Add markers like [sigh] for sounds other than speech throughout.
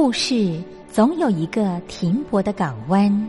故事总有一个停泊的港湾。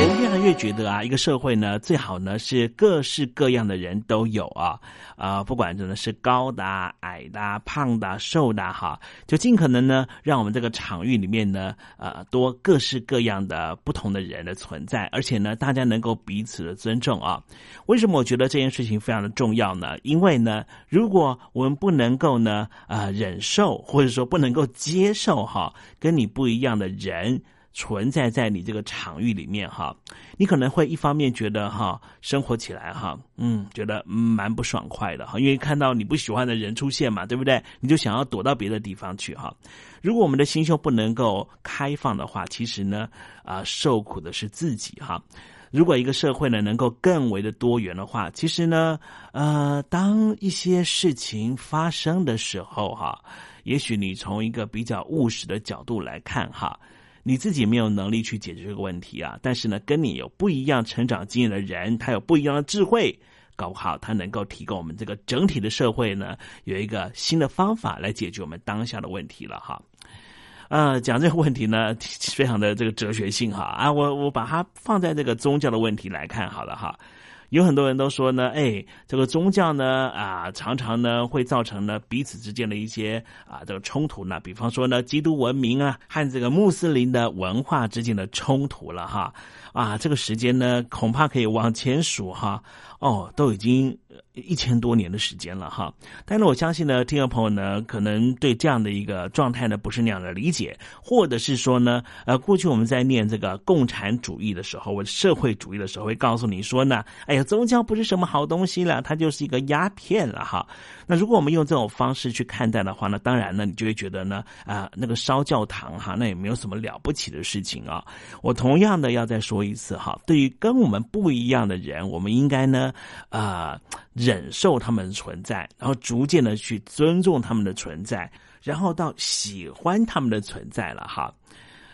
我越来越觉得啊，一个社会呢，最好呢是各式各样的人都有啊。啊，不管真的是高的、矮的、胖的、瘦的，哈，就尽可能呢，让我们这个场域里面呢，呃，多各式各样的不同的人的存在，而且呢，大家能够彼此的尊重啊。为什么我觉得这件事情非常的重要呢？因为呢，如果我们不能够呢，啊，忍受或者说不能够接受哈，跟你不一样的人。存在在你这个场域里面哈，你可能会一方面觉得哈，生活起来哈，嗯，觉得蛮不爽快的哈，因为看到你不喜欢的人出现嘛，对不对？你就想要躲到别的地方去哈。如果我们的心胸不能够开放的话，其实呢，啊，受苦的是自己哈。如果一个社会呢能够更为的多元的话，其实呢，呃，当一些事情发生的时候哈，也许你从一个比较务实的角度来看哈。你自己没有能力去解决这个问题啊，但是呢，跟你有不一样成长经验的人，他有不一样的智慧，搞不好他能够提供我们这个整体的社会呢，有一个新的方法来解决我们当下的问题了哈。呃，讲这个问题呢，[laughs] 非常的这个哲学性哈啊，我我把它放在这个宗教的问题来看好了哈。有很多人都说呢，哎，这个宗教呢，啊，常常呢会造成呢彼此之间的一些啊这个冲突呢，比方说呢，基督文明啊和这个穆斯林的文化之间的冲突了哈，啊，这个时间呢恐怕可以往前数哈，哦，都已经。一千多年的时间了哈，但是我相信呢，听众朋友呢，可能对这样的一个状态呢，不是那样的理解，或者是说呢，呃，过去我们在念这个共产主义的时候，或者社会主义的时候，会告诉你说呢，哎呀，宗教不是什么好东西了，它就是一个鸦片了哈。那如果我们用这种方式去看待的话呢，当然呢，你就会觉得呢，啊，那个烧教堂哈，那也没有什么了不起的事情啊。我同样的要再说一次哈，对于跟我们不一样的人，我们应该呢，啊。忍受他们的存在，然后逐渐的去尊重他们的存在，然后到喜欢他们的存在了哈。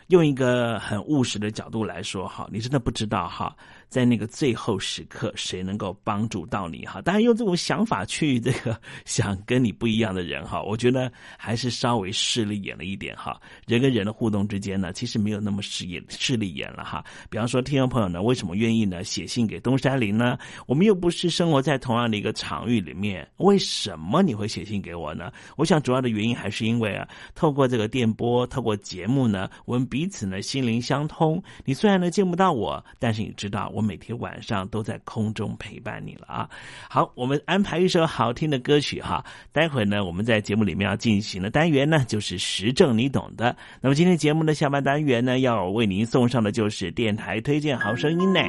用一个很务实的角度来说哈，你真的不知道哈。在那个最后时刻，谁能够帮助到你哈？当然，用这种想法去这个 [laughs] 想跟你不一样的人哈，我觉得还是稍微势利眼了一点哈。人跟人的互动之间呢，其实没有那么势眼势利眼了哈。比方说，听众朋友呢，为什么愿意呢写信给东山林呢？我们又不是生活在同样的一个场域里面，为什么你会写信给我呢？我想主要的原因还是因为啊，透过这个电波，透过节目呢，我们彼此呢心灵相通。你虽然呢见不到我，但是你知道我。每天晚上都在空中陪伴你了啊！好，我们安排一首好听的歌曲哈。待会呢，我们在节目里面要进行的单元呢，就是时政，你懂的。那么今天节目的下半单元呢，要为您送上的就是电台推荐好声音呢。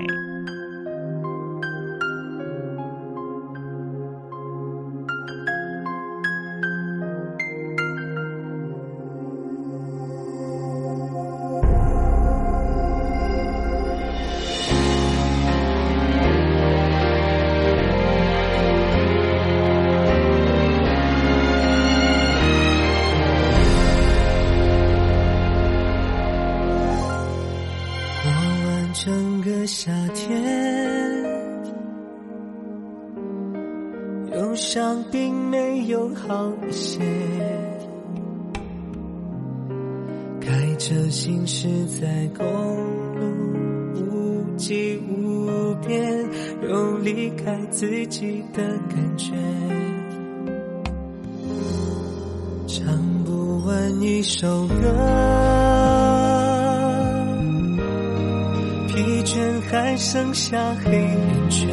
还剩下黑眼圈，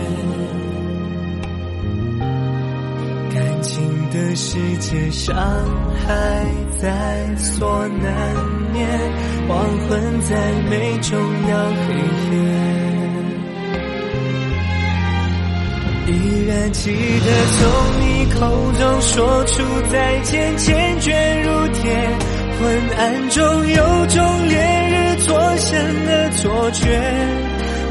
感情的世界，伤害在所难免，黄昏在眉中要黑夜。依然记得从你口中说出再见，坚决如铁。昏暗中有种烈日灼身的错觉，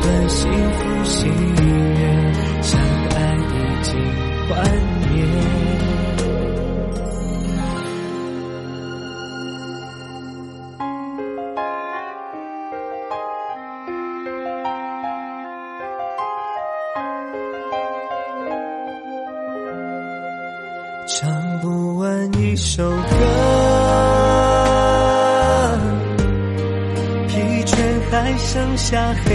割断幸福喜悦，相爱已经幻灭。唱不完一首歌。疲倦还剩下黑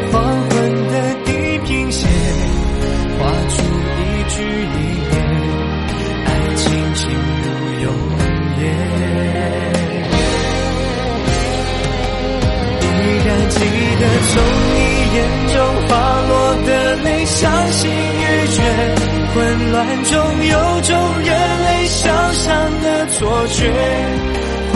的从你眼中滑落的泪，伤心欲绝，混乱中有种热泪烧伤的错觉。恍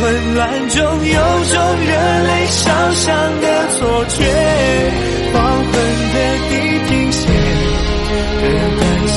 混乱中有种热泪烧伤的错觉。黄昏的地平线，割断幸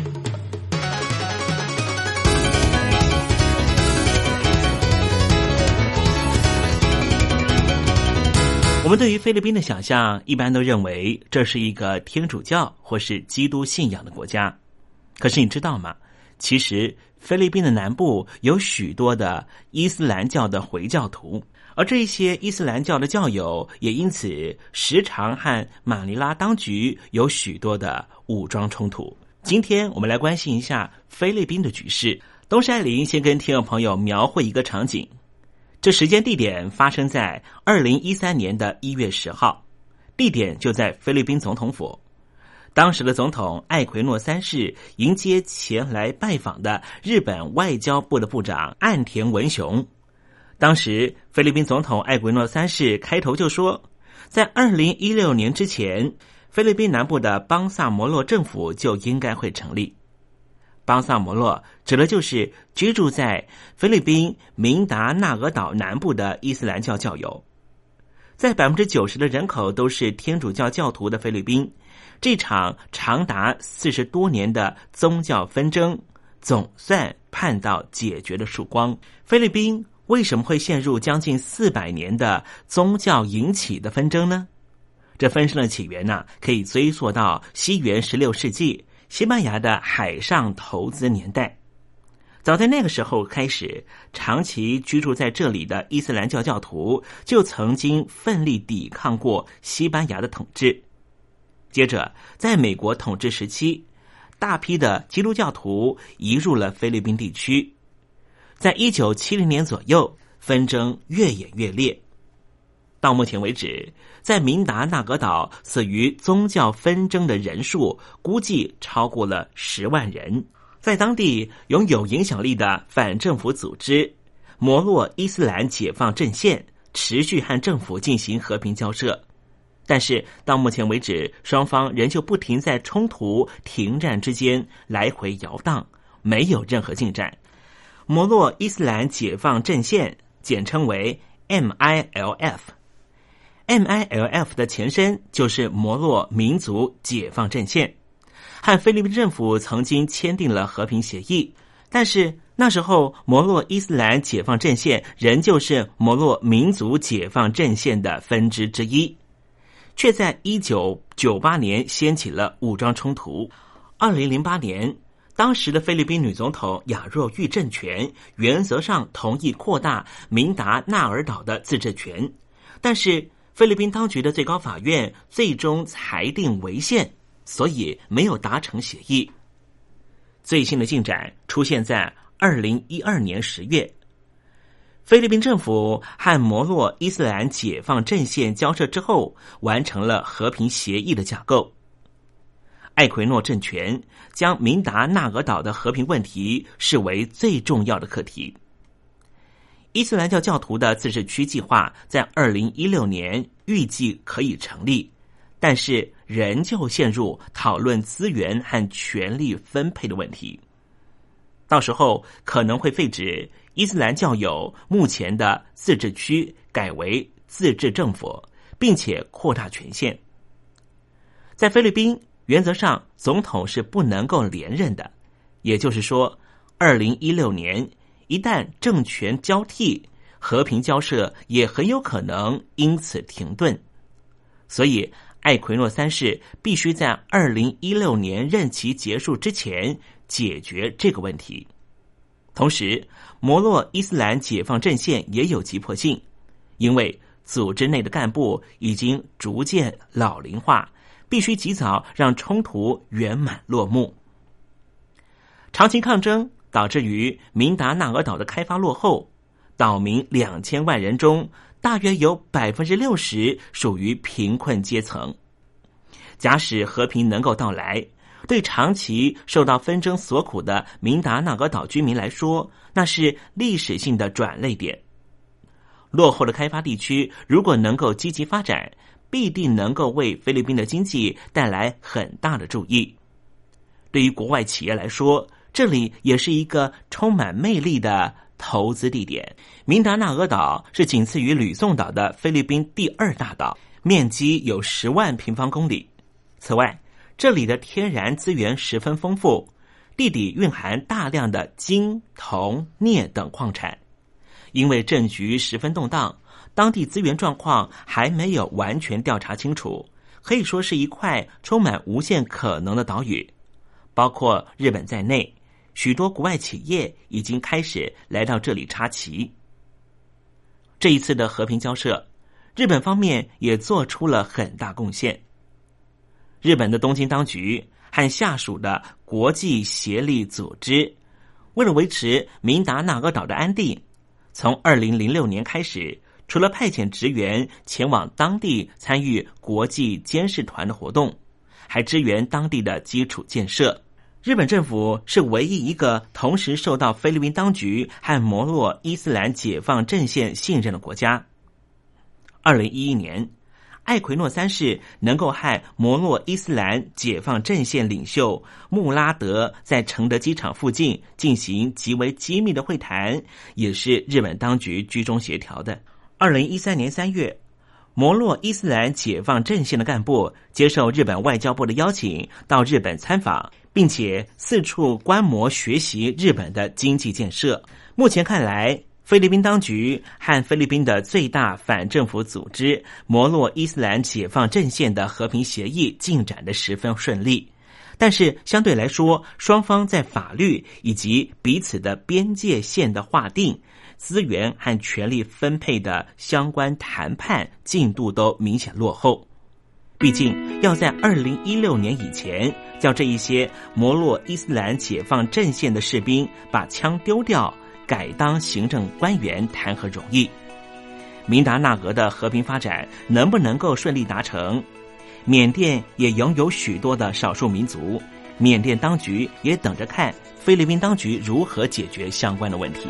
我们对于菲律宾的想象，一般都认为这是一个天主教或是基督信仰的国家。可是你知道吗？其实菲律宾的南部有许多的伊斯兰教的回教徒，而这些伊斯兰教的教友也因此时常和马尼拉当局有许多的武装冲突。今天我们来关心一下菲律宾的局势。东山林先跟听众朋友描绘一个场景。这时间地点发生在二零一三年的一月十号，地点就在菲律宾总统府。当时的总统艾奎诺三世迎接前来拜访的日本外交部的部长岸田文雄。当时菲律宾总统艾奎诺三世开头就说，在二零一六年之前，菲律宾南部的邦萨摩洛政府就应该会成立。邦萨摩洛指的就是居住在菲律宾明达纳俄岛南部的伊斯兰教教友，在百分之九十的人口都是天主教教徒的菲律宾，这场长达四十多年的宗教纷争总算盼到解决的曙光。菲律宾为什么会陷入将近四百年的宗教引起的纷争呢？这纷争的起源呢，可以追溯到西元十六世纪。西班牙的海上投资年代，早在那个时候开始，长期居住在这里的伊斯兰教教徒就曾经奋力抵抗过西班牙的统治。接着，在美国统治时期，大批的基督教徒移入了菲律宾地区。在一九七零年左右，纷争越演越烈。到目前为止，在明达纳格岛死于宗教纷争的人数估计超过了十万人。在当地拥有影响力的反政府组织摩洛伊斯兰解放阵线持续和政府进行和平交涉，但是到目前为止，双方仍旧不停在冲突停战之间来回摇荡，没有任何进展。摩洛伊斯兰解放阵线简称为 MILF。MILF 的前身就是摩洛民族解放阵线，和菲律宾政府曾经签订了和平协议，但是那时候摩洛伊斯兰解放阵线仍旧是摩洛民族解放阵线的分支之一，却在一九九八年掀起了武装冲突。二零零八年，当时的菲律宾女总统雅若玉政权原则上同意扩大明达纳尔岛的自治权，但是。菲律宾当局的最高法院最终裁定违宪，所以没有达成协议。最新的进展出现在二零一二年十月，菲律宾政府和摩洛伊斯兰解放阵线交涉之后，完成了和平协议的架构。艾奎诺政权将明达纳俄岛的和平问题视为最重要的课题。伊斯兰教教徒的自治区计划在二零一六年预计可以成立，但是仍旧陷入讨论资源和权力分配的问题。到时候可能会废止伊斯兰教友目前的自治区，改为自治政府，并且扩大权限。在菲律宾，原则上总统是不能够连任的，也就是说，二零一六年。一旦政权交替，和平交涉也很有可能因此停顿。所以，艾奎诺三世必须在二零一六年任期结束之前解决这个问题。同时，摩洛伊斯兰解放阵线也有急迫性，因为组织内的干部已经逐渐老龄化，必须及早让冲突圆满落幕。长期抗争。导致于明达纳俄岛的开发落后，岛民两千万人中，大约有百分之六十属于贫困阶层。假使和平能够到来，对长期受到纷争所苦的明达纳俄岛居民来说，那是历史性的转泪点。落后的开发地区如果能够积极发展，必定能够为菲律宾的经济带来很大的注意。对于国外企业来说，这里也是一个充满魅力的投资地点。明达纳俄岛是仅次于吕宋岛的菲律宾第二大岛，面积有十万平方公里。此外，这里的天然资源十分丰富，地底蕴含大量的金、铜、镍等矿产。因为政局十分动荡，当地资源状况还没有完全调查清楚，可以说是一块充满无限可能的岛屿，包括日本在内。许多国外企业已经开始来到这里插旗。这一次的和平交涉，日本方面也做出了很大贡献。日本的东京当局和下属的国际协力组织，为了维持明达纳俄岛的安定，从二零零六年开始，除了派遣职员前往当地参与国际监视团的活动，还支援当地的基础建设。日本政府是唯一一个同时受到菲律宾当局和摩洛伊斯兰解放阵线信任的国家。二零一一年，艾奎诺三世能够和摩洛伊斯兰解放阵线领袖穆拉德在承德机场附近进行极为机密的会谈，也是日本当局居中协调的。二零一三年三月，摩洛伊斯兰解放阵线的干部接受日本外交部的邀请，到日本参访。并且四处观摩学习日本的经济建设。目前看来，菲律宾当局和菲律宾的最大反政府组织摩洛伊斯兰解放阵线的和平协议进展的十分顺利。但是相对来说，双方在法律以及彼此的边界线的划定、资源和权力分配的相关谈判进度都明显落后。毕竟要在二零一六年以前叫这一些摩洛伊斯兰解放阵线的士兵把枪丢掉，改当行政官员，谈何容易？明达纳俄的和平发展能不能够顺利达成？缅甸也拥有许多的少数民族，缅甸当局也等着看菲律宾当局如何解决相关的问题。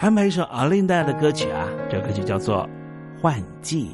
安排一首阿琳达的歌曲啊，这歌曲叫做《换季》。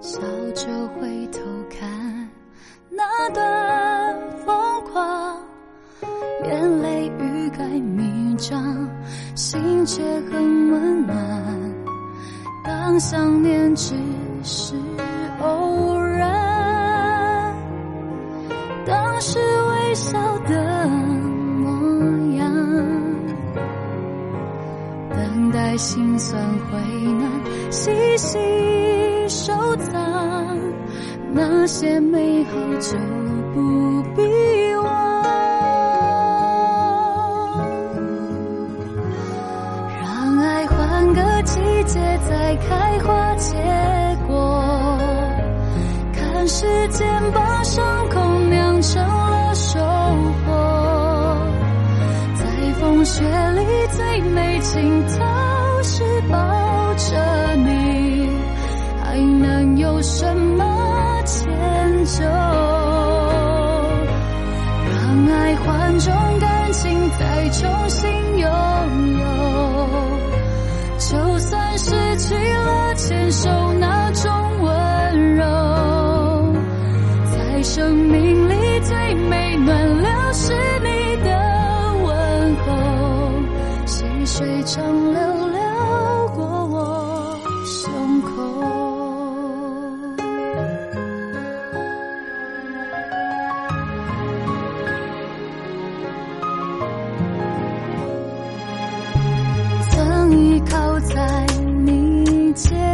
笑着回头看那段疯狂，眼泪欲盖弥彰，心却很温暖。当想念只是偶然，当时微笑的模样，等待心酸回暖，细细收藏那些美好，就不必忘。让爱换个季节再开花结果，看时间把伤口酿成了收获。在风雪里最美情有什么迁就？让爱换种感情再重新拥有。就算失去了牵手那种温柔，在生命靠在你肩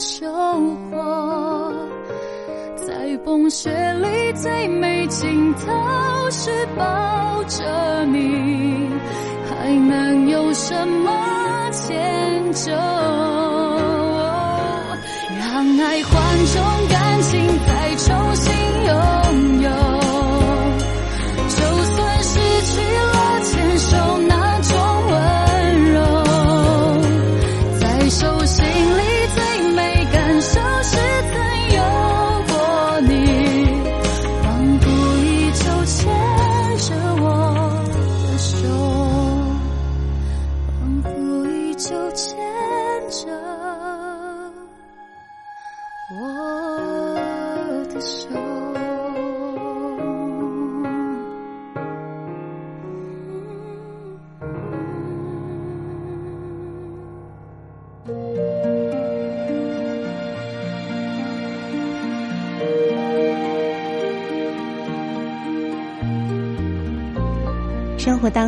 收获。在风雪里最美尽头是抱着你，还能有什么迁就？让爱换种感情再重新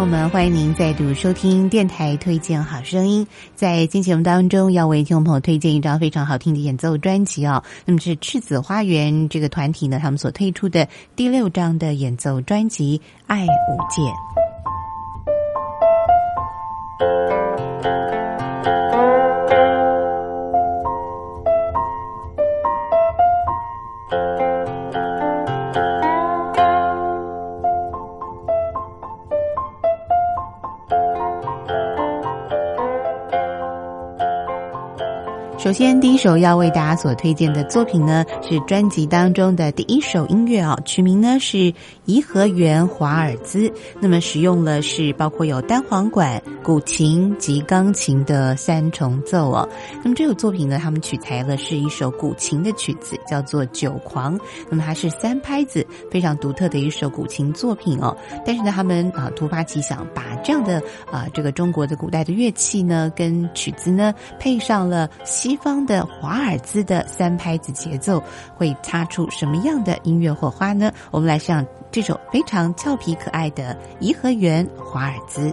我们，欢迎您再度收听电台推荐好声音。在今节目当中，要为听众朋友推荐一张非常好听的演奏专辑哦。那么是赤子花园这个团体呢，他们所推出的第六张的演奏专辑《爱无界》。首先，第一首要为大家所推荐的作品呢，是专辑当中的第一首音乐啊，曲名呢是《颐和园华尔兹》。那么使用了是包括有单簧管、古琴及钢琴的三重奏哦。那么这首作品呢，他们取材了是一首古琴的曲子，叫做《酒狂》。那么它是三拍子，非常独特的一首古琴作品哦。但是呢，他们啊突发奇想，把这样的啊这个中国的古代的乐器呢，跟曲子呢配上了西。西方的华尔兹的三拍子节奏会擦出什么样的音乐火花呢？我们来上这首非常俏皮可爱的《颐和园华尔兹》。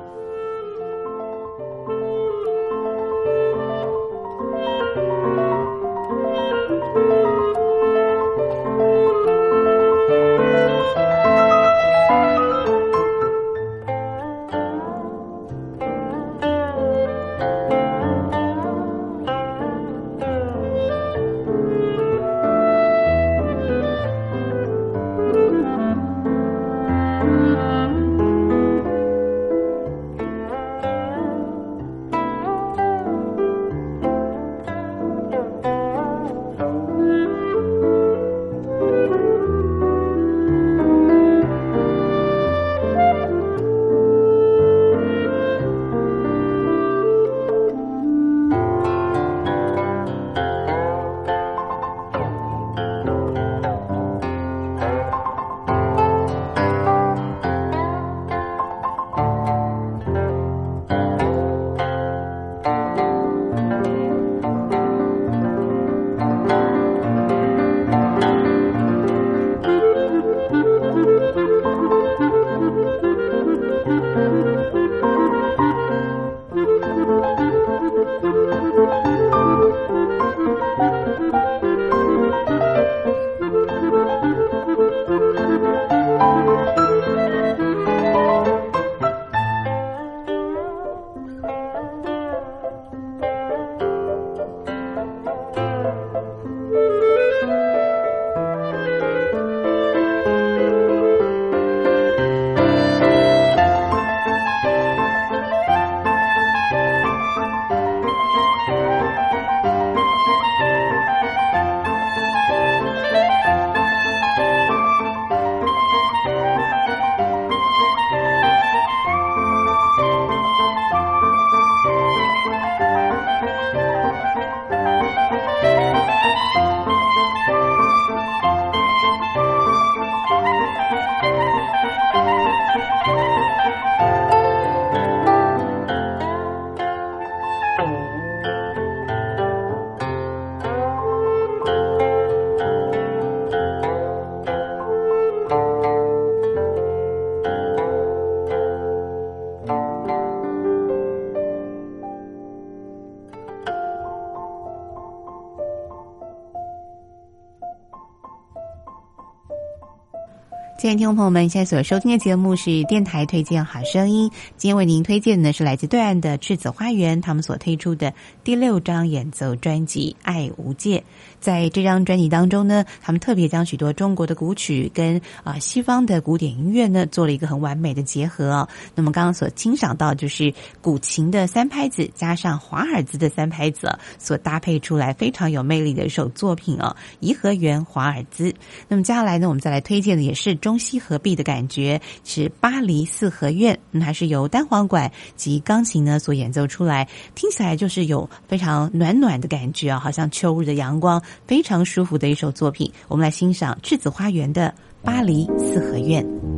听众朋友们，现在所收听的节目是电台推荐好声音。今天为您推荐的是来自对岸的赤子花园，他们所推出的第六张演奏专辑《爱无界》。在这张专辑当中呢，他们特别将许多中国的古曲跟啊西方的古典音乐呢做了一个很完美的结合哦。那么刚刚所欣赏到就是古琴的三拍子加上华尔兹的三拍子、哦、所搭配出来非常有魅力的一首作品哦，《颐和园华尔兹》。那么接下来呢，我们再来推荐的也是。中西合璧的感觉是巴黎四合院，那，还是由单簧管及钢琴呢所演奏出来，听起来就是有非常暖暖的感觉啊，好像秋日的阳光，非常舒服的一首作品。我们来欣赏栀子花园的巴黎四合院。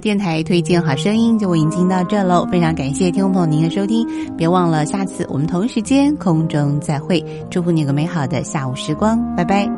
电台推荐好声音就为您听到这喽，非常感谢听众朋友您的收听，别忘了下次我们同一时间空中再会，祝福你有个美好的下午时光，拜拜。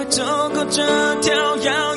会走过这条。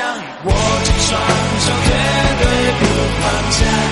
握紧双手，绝对不放下。